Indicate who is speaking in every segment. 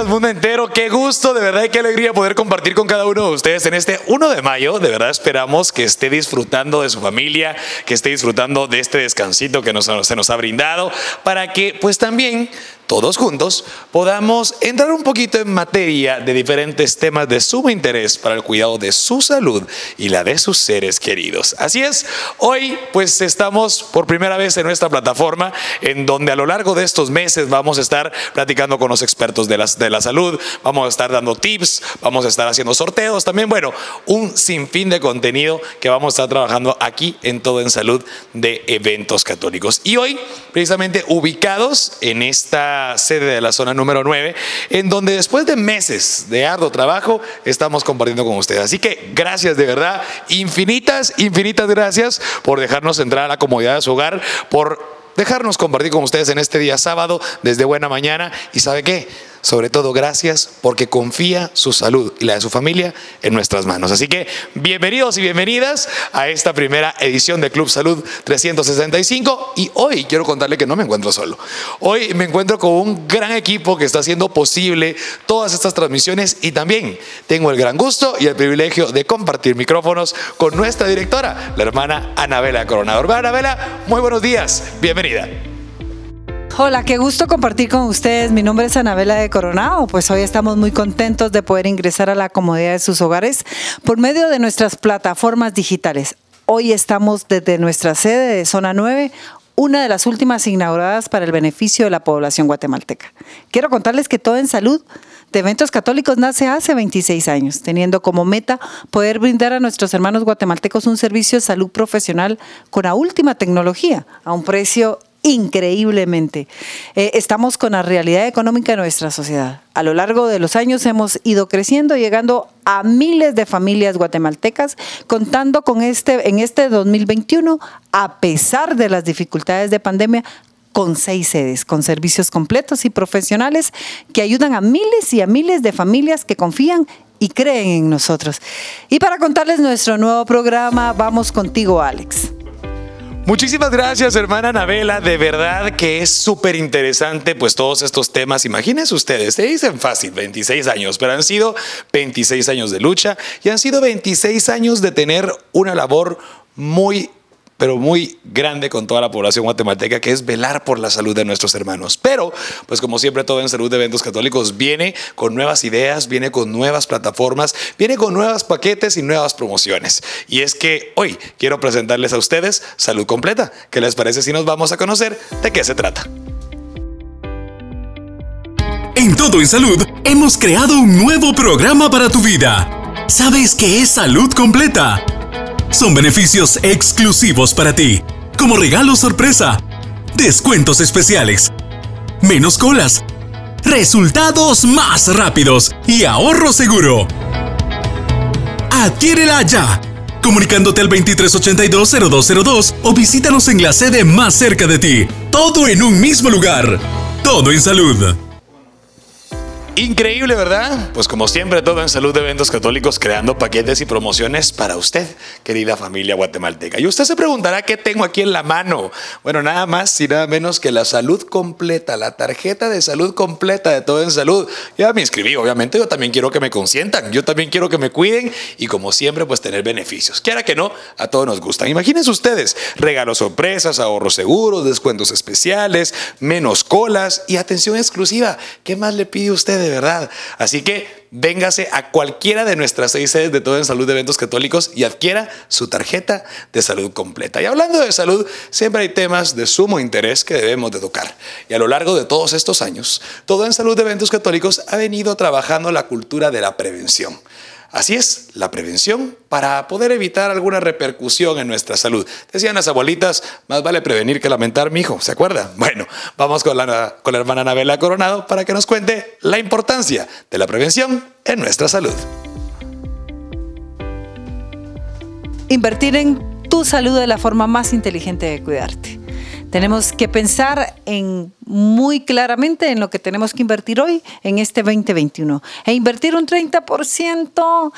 Speaker 1: Días, mundo entero. Qué gusto, de verdad, y qué alegría poder compartir con cada uno de ustedes en este 1 de mayo. De verdad, esperamos que esté disfrutando de su familia, que esté disfrutando de este descansito que se nos ha brindado, para que, pues también, todos juntos podamos entrar un poquito en materia de diferentes temas de sumo interés para el cuidado de su salud y la de sus seres queridos. Así es, hoy pues estamos por primera vez en nuestra plataforma en donde a lo largo de estos meses vamos a estar platicando con los expertos de, las, de la salud, vamos a estar dando tips, vamos a estar haciendo sorteos también, bueno, un sinfín de contenido que vamos a estar trabajando aquí en Todo en Salud de eventos católicos. Y hoy, precisamente ubicados en esta sede de la zona número 9, en donde después de meses de arduo trabajo estamos compartiendo con ustedes. Así que gracias de verdad, infinitas, infinitas gracias por dejarnos entrar a la comodidad de su hogar, por dejarnos compartir con ustedes en este día sábado desde buena mañana. ¿Y sabe qué? Sobre todo, gracias porque confía su salud y la de su familia en nuestras manos. Así que bienvenidos y bienvenidas a esta primera edición de Club Salud 365. Y hoy quiero contarle que no me encuentro solo. Hoy me encuentro con un gran equipo que está haciendo posible todas estas transmisiones y también tengo el gran gusto y el privilegio de compartir micrófonos con nuestra directora, la hermana Anabela Coronador. Anabela, muy buenos días. Bienvenida.
Speaker 2: Hola, qué gusto compartir con ustedes. Mi nombre es Anabela de Coronado. Pues hoy estamos muy contentos de poder ingresar a la comodidad de sus hogares por medio de nuestras plataformas digitales. Hoy estamos desde nuestra sede de Zona 9, una de las últimas inauguradas para el beneficio de la población guatemalteca. Quiero contarles que todo en salud de Eventos Católicos nace hace 26 años, teniendo como meta poder brindar a nuestros hermanos guatemaltecos un servicio de salud profesional con la última tecnología a un precio increíblemente. Eh, estamos con la realidad económica de nuestra sociedad. A lo largo de los años hemos ido creciendo, llegando a miles de familias guatemaltecas, contando con este, en este 2021, a pesar de las dificultades de pandemia, con seis sedes, con servicios completos y profesionales que ayudan a miles y a miles de familias que confían y creen en nosotros. Y para contarles nuestro nuevo programa, vamos contigo, Alex.
Speaker 1: Muchísimas gracias, hermana Anabela. De verdad que es súper interesante, pues todos estos temas. Imagínense ustedes, se dicen fácil, 26 años, pero han sido 26 años de lucha y han sido 26 años de tener una labor muy pero muy grande con toda la población guatemalteca, que es velar por la salud de nuestros hermanos. Pero, pues como siempre, todo en Salud de Eventos Católicos viene con nuevas ideas, viene con nuevas plataformas, viene con nuevos paquetes y nuevas promociones. Y es que hoy quiero presentarles a ustedes Salud Completa. ¿Qué les parece si nos vamos a conocer de qué se trata?
Speaker 3: En Todo en Salud hemos creado un nuevo programa para tu vida. ¿Sabes qué es Salud Completa? Son beneficios exclusivos para ti, como regalo sorpresa, descuentos especiales, menos colas, resultados más rápidos y ahorro seguro. Adquiérela ya, comunicándote al 2382-0202 o visítanos en la sede más cerca de ti. Todo en un mismo lugar. Todo en salud.
Speaker 1: Increíble, ¿verdad? Pues como siempre, todo en Salud de Eventos Católicos creando paquetes y promociones para usted, querida familia guatemalteca. Y usted se preguntará qué tengo aquí en la mano. Bueno, nada más y nada menos que la salud completa, la tarjeta de salud completa de todo en salud. Ya me inscribí, obviamente, yo también quiero que me consientan, yo también quiero que me cuiden y como siempre, pues tener beneficios. Quiera que no, a todos nos gustan. Imagínense ustedes, regalos sorpresas, ahorros seguros, descuentos especiales, menos colas y atención exclusiva. ¿Qué más le pide usted de verdad. Así que véngase a cualquiera de nuestras seis sedes de todo en salud de eventos católicos y adquiera su tarjeta de salud completa. Y hablando de salud, siempre hay temas de sumo interés que debemos de tocar. Y a lo largo de todos estos años, todo en salud de eventos católicos ha venido trabajando la cultura de la prevención. Así es, la prevención para poder evitar alguna repercusión en nuestra salud. Decían las abuelitas, más vale prevenir que lamentar, mi hijo, ¿se acuerda? Bueno, vamos con la, con la hermana Anabela Coronado para que nos cuente la importancia de la prevención en nuestra salud.
Speaker 2: Invertir en tu salud es la forma más inteligente de cuidarte. Tenemos que pensar en muy claramente en lo que tenemos que invertir hoy en este 2021. E invertir un 30%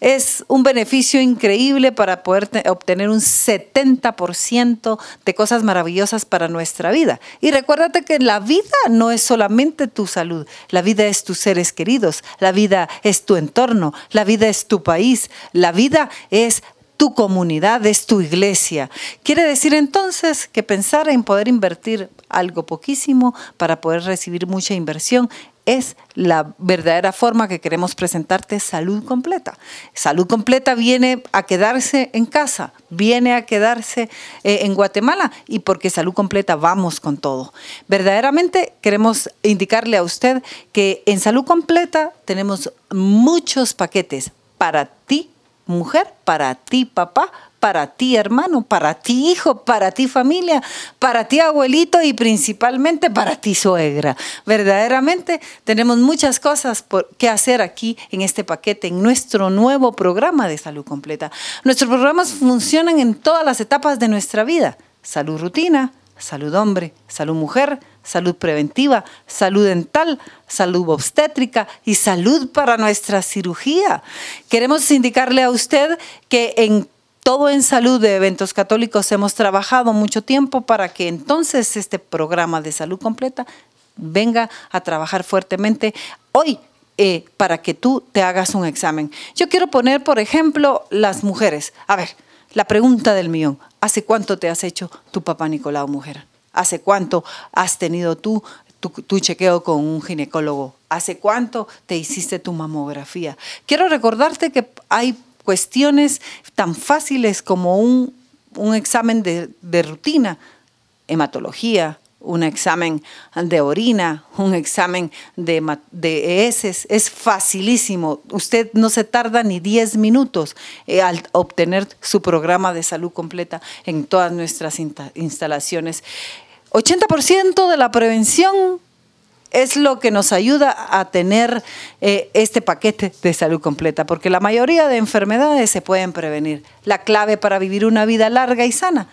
Speaker 2: es un beneficio increíble para poder obtener un 70% de cosas maravillosas para nuestra vida. Y recuérdate que la vida no es solamente tu salud, la vida es tus seres queridos, la vida es tu entorno, la vida es tu país, la vida es tu comunidad, es tu iglesia. Quiere decir entonces que pensar en poder invertir algo poquísimo para poder recibir mucha inversión es la verdadera forma que queremos presentarte salud completa. Salud completa viene a quedarse en casa, viene a quedarse eh, en Guatemala y porque salud completa vamos con todo. Verdaderamente queremos indicarle a usted que en salud completa tenemos muchos paquetes para ti mujer, para ti papá, para ti hermano, para ti hijo, para ti familia, para ti abuelito y principalmente para ti suegra. Verdaderamente tenemos muchas cosas por, que hacer aquí en este paquete, en nuestro nuevo programa de salud completa. Nuestros programas funcionan en todas las etapas de nuestra vida. Salud rutina, salud hombre, salud mujer, salud preventiva, salud dental, salud obstétrica y salud para nuestra cirugía. Queremos indicarle a usted que en todo en salud de eventos católicos hemos trabajado mucho tiempo para que entonces este programa de salud completa venga a trabajar fuertemente hoy eh, para que tú te hagas un examen. Yo quiero poner, por ejemplo, las mujeres. A ver, la pregunta del millón. ¿Hace cuánto te has hecho tu papá Nicolau mujer? ¿Hace cuánto has tenido tú tu, chequeo con un ginecólogo? ¿Hace cuánto te hiciste tu mamografía? Quiero recordarte que hay cuestiones tan fáciles como un, examen de, de rutina, hematología, un examen de orina, un examen de, de heces, es facilísimo. Usted no se tarda ni 10 minutos eh, al obtener su programa de salud completa en todas nuestras instalaciones. 80% de la prevención es lo que nos ayuda a tener eh, este paquete de salud completa, porque la mayoría de enfermedades se pueden prevenir. La clave para vivir una vida larga y sana,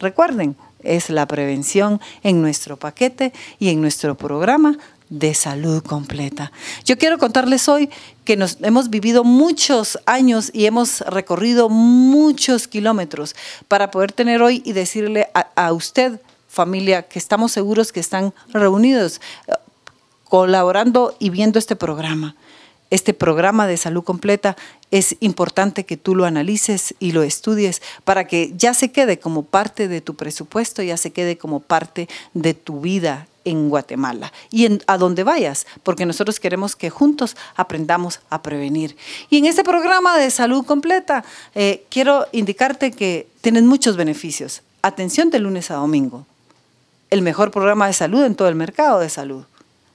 Speaker 2: recuerden, es la prevención en nuestro paquete y en nuestro programa de salud completa. Yo quiero contarles hoy que nos hemos vivido muchos años y hemos recorrido muchos kilómetros para poder tener hoy y decirle a, a usted, familia, que estamos seguros que están reunidos, eh, colaborando y viendo este programa este programa de salud completa, es importante que tú lo analices y lo estudies para que ya se quede como parte de tu presupuesto, ya se quede como parte de tu vida en Guatemala y en, a donde vayas, porque nosotros queremos que juntos aprendamos a prevenir. Y en este programa de salud completa, eh, quiero indicarte que tienen muchos beneficios. Atención de lunes a domingo. El mejor programa de salud en todo el mercado de salud.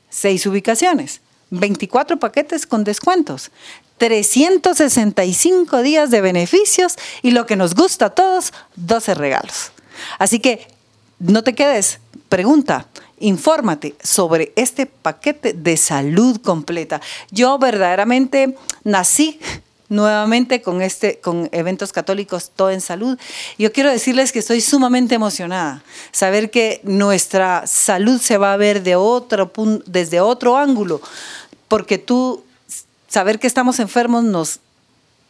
Speaker 2: Seis ubicaciones 24 paquetes con descuentos, 365 días de beneficios y lo que nos gusta a todos, 12 regalos. Así que no te quedes, pregunta, infórmate sobre este paquete de salud completa. Yo verdaderamente nací nuevamente con este con eventos católicos todo en salud. Yo quiero decirles que estoy sumamente emocionada saber que nuestra salud se va a ver de otro desde otro ángulo porque tú saber que estamos enfermos nos,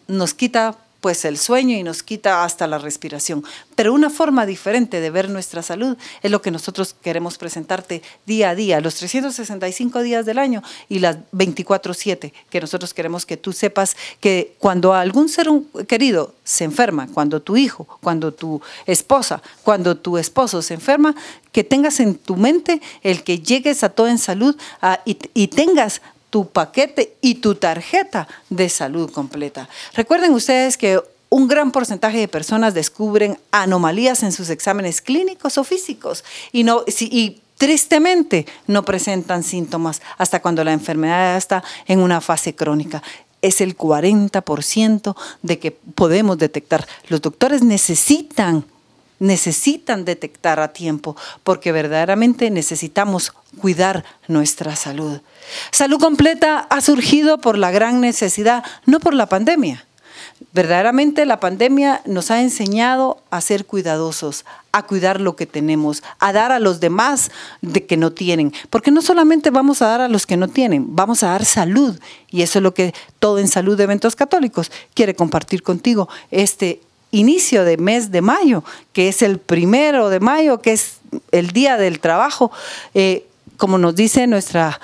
Speaker 2: nos quita pues el sueño y nos quita hasta la respiración. Pero una forma diferente de ver nuestra salud es lo que nosotros queremos presentarte día a día, los 365 días del año y las 24/7, que nosotros queremos que tú sepas que cuando algún ser querido se enferma, cuando tu hijo, cuando tu esposa, cuando tu esposo se enferma, que tengas en tu mente el que llegues a todo en salud y tengas tu paquete y tu tarjeta de salud completa. Recuerden ustedes que un gran porcentaje de personas descubren anomalías en sus exámenes clínicos o físicos y, no, y tristemente no presentan síntomas hasta cuando la enfermedad está en una fase crónica. Es el 40% de que podemos detectar. Los doctores necesitan necesitan detectar a tiempo porque verdaderamente necesitamos cuidar nuestra salud. Salud completa ha surgido por la gran necesidad, no por la pandemia. Verdaderamente la pandemia nos ha enseñado a ser cuidadosos, a cuidar lo que tenemos, a dar a los demás de que no tienen. Porque no solamente vamos a dar a los que no tienen, vamos a dar salud. Y eso es lo que todo en Salud de Eventos Católicos quiere compartir contigo este inicio de mes de mayo, que es el primero de mayo, que es el día del trabajo. Eh, como nos dice nuestra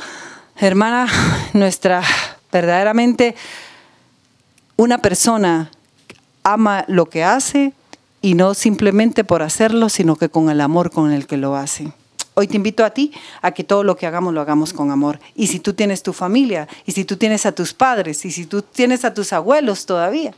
Speaker 2: hermana, nuestra verdaderamente una persona ama lo que hace y no simplemente por hacerlo, sino que con el amor con el que lo hace. Hoy te invito a ti a que todo lo que hagamos lo hagamos con amor. Y si tú tienes tu familia, y si tú tienes a tus padres, y si tú tienes a tus abuelos todavía,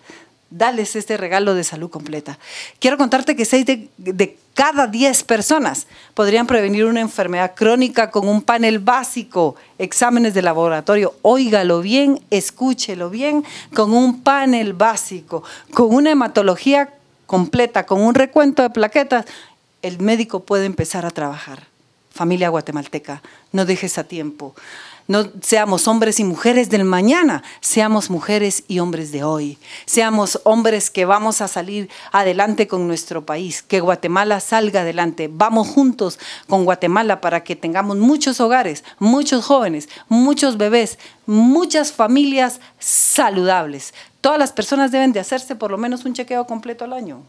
Speaker 2: dales este regalo de salud completa. Quiero contarte que seis de, de cada 10 personas podrían prevenir una enfermedad crónica con un panel básico, exámenes de laboratorio. Óigalo bien, escúchelo bien, con un panel básico, con una hematología completa, con un recuento de plaquetas, el médico puede empezar a trabajar. Familia guatemalteca, no dejes a tiempo. No seamos hombres y mujeres del mañana, seamos mujeres y hombres de hoy. Seamos hombres que vamos a salir adelante con nuestro país, que Guatemala salga adelante. Vamos juntos con Guatemala para que tengamos muchos hogares, muchos jóvenes, muchos bebés, muchas familias saludables. Todas las personas deben de hacerse por lo menos un chequeo completo al año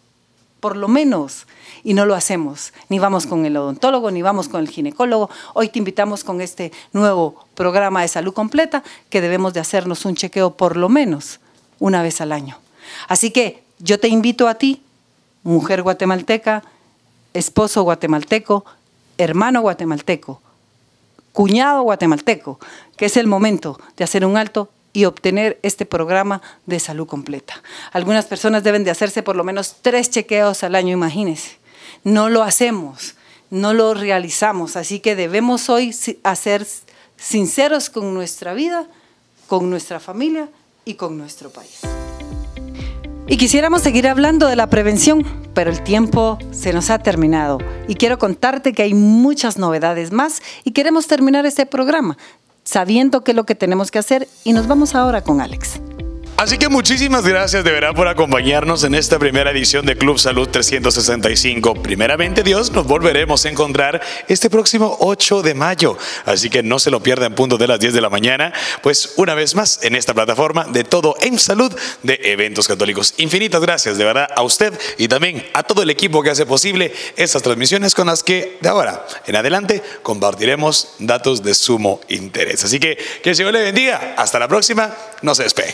Speaker 2: por lo menos, y no lo hacemos. Ni vamos con el odontólogo, ni vamos con el ginecólogo. Hoy te invitamos con este nuevo programa de salud completa que debemos de hacernos un chequeo por lo menos una vez al año. Así que yo te invito a ti, mujer guatemalteca, esposo guatemalteco, hermano guatemalteco, cuñado guatemalteco, que es el momento de hacer un alto y obtener este programa de salud completa. Algunas personas deben de hacerse por lo menos tres chequeos al año, imagínense. No lo hacemos, no lo realizamos, así que debemos hoy ser sinceros con nuestra vida, con nuestra familia y con nuestro país. Y quisiéramos seguir hablando de la prevención, pero el tiempo se nos ha terminado. Y quiero contarte que hay muchas novedades más y queremos terminar este programa sabiendo qué es lo que tenemos que hacer y nos vamos ahora con Alex.
Speaker 1: Así que muchísimas gracias de verdad por acompañarnos en esta primera edición de Club Salud 365. Primeramente Dios, nos volveremos a encontrar este próximo 8 de mayo. Así que no se lo pierdan en punto de las 10 de la mañana, pues una vez más en esta plataforma de todo en salud de eventos católicos. Infinitas gracias de verdad a usted y también a todo el equipo que hace posible estas transmisiones con las que de ahora en adelante compartiremos datos de sumo interés. Así que que el Señor le bendiga. Hasta la próxima. No se despegue.